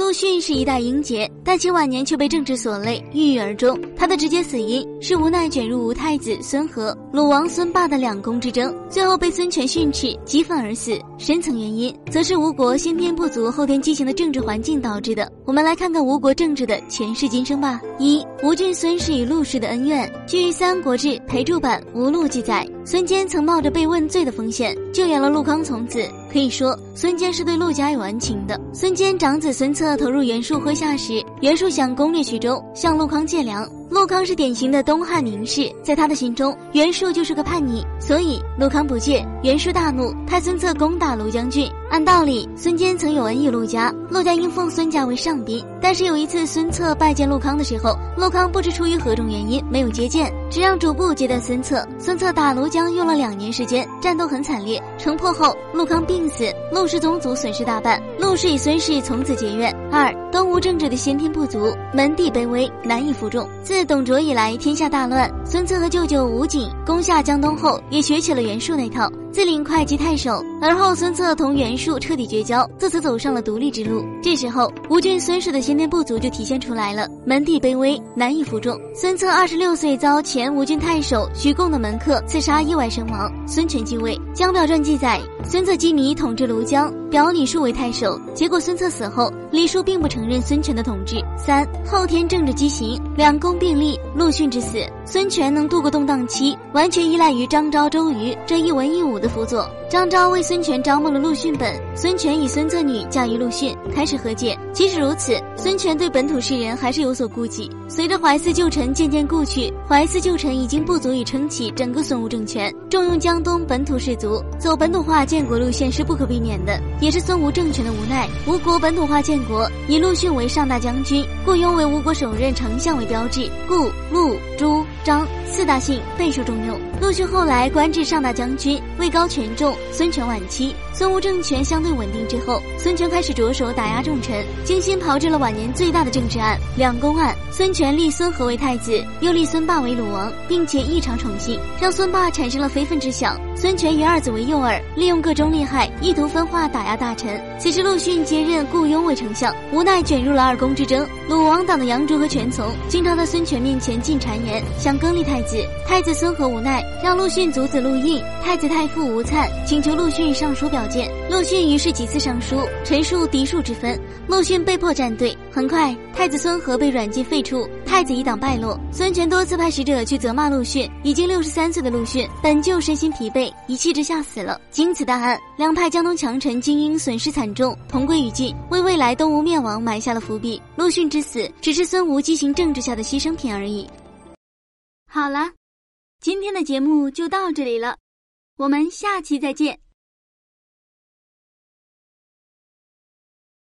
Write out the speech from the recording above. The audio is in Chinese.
陆逊是一代英杰，但其晚年却被政治所累，郁郁而终。他的直接死因是无奈卷入吴太子孙和、鲁王孙霸的两宫之争，最后被孙权训斥，激愤而死。深层原因则是吴国先天不足、后天畸形的政治环境导致的。我们来看看吴国政治的前世今生吧。一、吴郡孙氏与陆氏的恩怨。据《三国志·裴注版吴录》记载，孙坚曾冒着被问罪的风险救援了陆康从子。可以说，孙坚是对陆家有恩情的。孙坚长子孙策投入袁术麾下时，袁术想攻略徐州，向陆康借粮。陆康是典型的东汉名士，在他的心中，袁术就是个叛逆，所以陆康不借，袁术大怒，派孙策攻打陆将军。按道理，孙坚曾有恩于陆家，陆家应奉孙家为上宾。但是有一次，孙策拜见陆康的时候，陆康不知出于何种原因没有接见，只让主簿接待孙策。孙策打庐江用了两年时间，战斗很惨烈。城破后，陆康病死，陆氏宗族损失大半，陆氏与孙氏从此结怨。二，东吴政治的先天不足，门第卑微，难以服众。自董卓以来，天下大乱，孙策和舅舅吴景攻下江东后，也学起了袁术那套。自领会稽太守，而后孙策同袁术彻底绝交，自此走上了独立之路。这时候，吴郡孙氏的先天不足就体现出来了，门第卑微，难以服众。孙策二十六岁遭前吴郡太守徐贡的门客刺杀，意外身亡。孙权继位，《江表传》记载，孙策羁縻统治庐江，表李树为太守。结果孙策死后，李树并不承认孙权的统治。三后天政治畸形，两宫并立，陆逊之死，孙权能度过动荡期，完全依赖于张昭、周瑜这一文一武。的辅佐，张昭为孙权招募了陆逊本，孙权以孙策女嫁于陆逊，开始和解。即使如此，孙权对本土士人还是有所顾忌。随着怀四旧臣渐渐故去，怀四旧臣已经不足以撑起整个孙吴政权，重用江东本土士族，走本土化建国路线是不可避免的，也是孙吴政权的无奈。吴国本土化建国，以陆逊为上大将军，雇佣为吴国首任丞相为标志，故陆朱张四大姓备受重用。陆逊后来官至上大将军，位高权重。孙权晚期，孙吴政权相对稳定之后，孙权开始着手打压重臣，精心炮制了晚年最大的政治案——两宫案。孙权立孙和为太子，又立孙霸为鲁王，并且异常宠幸，让孙霸产生了非分之想。孙权以二子为诱饵，利用各种利害，意图分化打压大臣。此时陆逊接任雇佣为丞相，无奈卷入了二宫之争。鲁王党的杨竹和权从经常在孙权面前进谗言，想更立太子。太子孙和无奈。让陆逊阻止陆印，太子太傅吴粲请求陆逊上书表谏，陆逊于是几次上书，陈述嫡庶之分，陆逊被迫站队。很快，太子孙和被软禁废黜，太子一党败落。孙权多次派使者去责骂陆逊，已经六十三岁的陆逊本就身心疲惫，一气之下死了。经此大案，两派江东强臣精英损失惨重，同归于尽，为未来东吴灭亡埋下了伏笔。陆逊之死，只是孙吴畸形政治下的牺牲品而已。好了。今天的节目就到这里了，我们下期再见。